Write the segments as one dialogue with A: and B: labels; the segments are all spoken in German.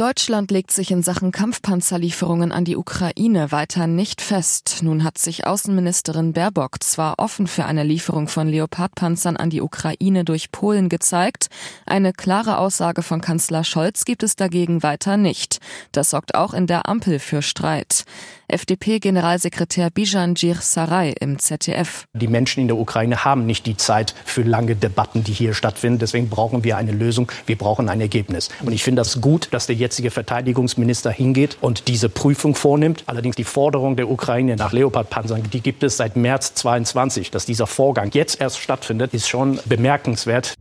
A: Deutschland legt sich in Sachen Kampfpanzerlieferungen an die Ukraine weiter nicht fest. Nun hat sich Außenministerin Baerbock zwar offen für eine Lieferung von Leopardpanzern an die Ukraine durch Polen gezeigt, eine klare Aussage von Kanzler Scholz gibt es dagegen weiter nicht. Das sorgt auch in der Ampel für Streit. FDP-Generalsekretär Bijan Gir Sarai im ZDF.
B: Die Menschen in der Ukraine haben nicht die Zeit für lange Debatten, die hier stattfinden. Deswegen brauchen wir eine Lösung. Wir brauchen ein Ergebnis. Und ich finde das gut, dass der jetzige Verteidigungsminister hingeht und diese Prüfung vornimmt. Allerdings die Forderung der Ukraine nach Leopardpanzern, die gibt es seit März 22. Dass dieser Vorgang jetzt erst stattfindet, ist schon bemerkenswert.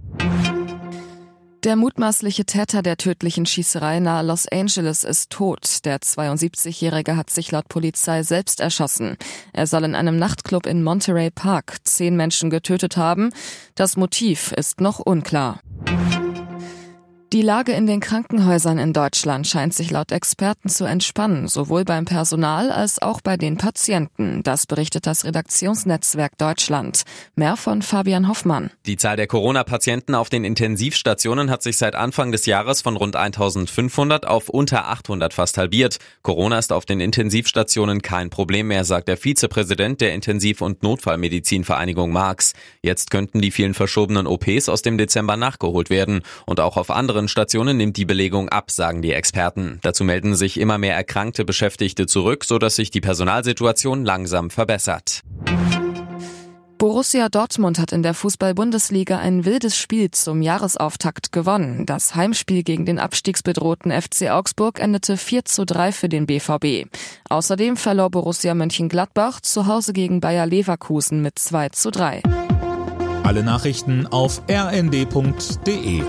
A: Der mutmaßliche Täter der tödlichen Schießerei nahe Los Angeles ist tot. Der 72-Jährige hat sich laut Polizei selbst erschossen. Er soll in einem Nachtclub in Monterey Park zehn Menschen getötet haben. Das Motiv ist noch unklar. Die Lage in den Krankenhäusern in Deutschland scheint sich laut Experten zu entspannen, sowohl beim Personal als auch bei den Patienten. Das berichtet das Redaktionsnetzwerk Deutschland. Mehr von Fabian Hoffmann.
C: Die Zahl der Corona-Patienten auf den Intensivstationen hat sich seit Anfang des Jahres von rund 1500 auf unter 800 fast halbiert. Corona ist auf den Intensivstationen kein Problem mehr, sagt der Vizepräsident der Intensiv- und Notfallmedizinvereinigung Marx. Jetzt könnten die vielen verschobenen OPs aus dem Dezember nachgeholt werden und auch auf anderen anderen Stationen nimmt die Belegung ab, sagen die Experten. Dazu melden sich immer mehr erkrankte Beschäftigte zurück, sodass sich die Personalsituation langsam verbessert.
A: Borussia Dortmund hat in der Fußball-Bundesliga ein wildes Spiel zum Jahresauftakt gewonnen. Das Heimspiel gegen den abstiegsbedrohten FC Augsburg endete 4 zu 3 für den BVB. Außerdem verlor Borussia Mönchengladbach zu Hause gegen Bayer Leverkusen mit 2 zu 3.
D: Alle Nachrichten auf rnd.de